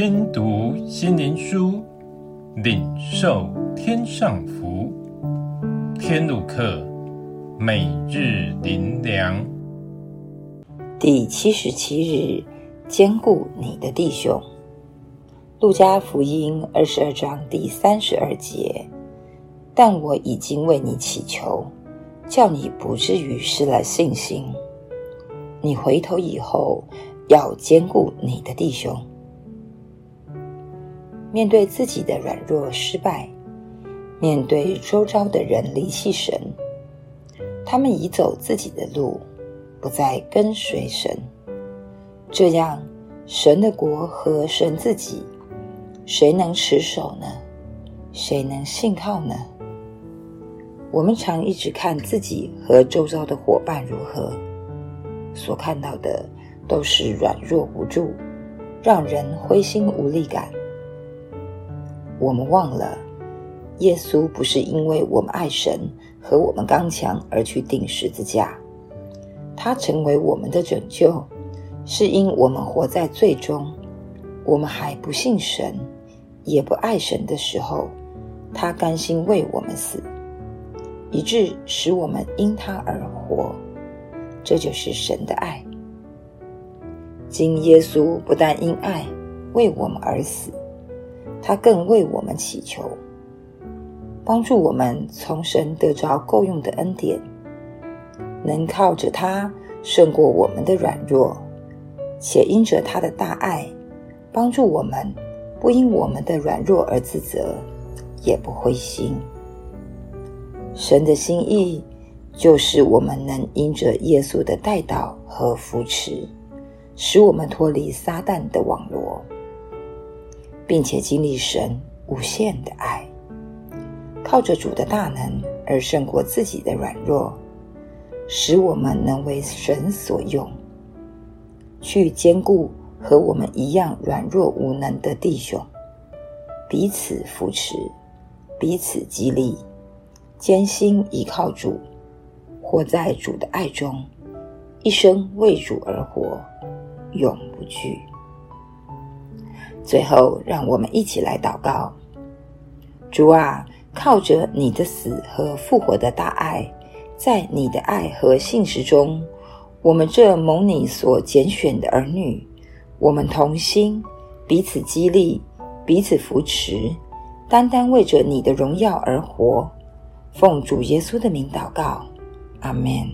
听读心灵书，领受天上福。天路客，每日灵粮，第七十七日，兼顾你的弟兄。路加福音二十二章第三十二节。但我已经为你祈求，叫你不至于失了信心。你回头以后，要兼顾你的弟兄。面对自己的软弱失败，面对周遭的人离弃神，他们已走自己的路，不再跟随神。这样，神的国和神自己，谁能持守呢？谁能信靠呢？我们常一直看自己和周遭的伙伴如何，所看到的都是软弱无助，让人灰心无力感。我们忘了，耶稣不是因为我们爱神和我们刚强而去钉十字架，他成为我们的拯救，是因我们活在罪中，我们还不信神，也不爱神的时候，他甘心为我们死。以致使我们因他而活，这就是神的爱。今耶稣不但因爱为我们而死，他更为我们祈求，帮助我们从神得着够用的恩典，能靠着他胜过我们的软弱，且因着他的大爱，帮助我们不因我们的软弱而自责，也不灰心。神的心意就是我们能因着耶稣的带导和扶持，使我们脱离撒旦的网罗，并且经历神无限的爱，靠着主的大能而胜过自己的软弱，使我们能为神所用，去坚固和我们一样软弱无能的弟兄，彼此扶持，彼此激励。艰辛依靠主，活在主的爱中，一生为主而活，永不惧。最后，让我们一起来祷告：主啊，靠着你的死和复活的大爱，在你的爱和信实中，我们这蒙你所拣选的儿女，我们同心，彼此激励，彼此扶持，单单为着你的荣耀而活。奉主耶稣的名祷告，阿门。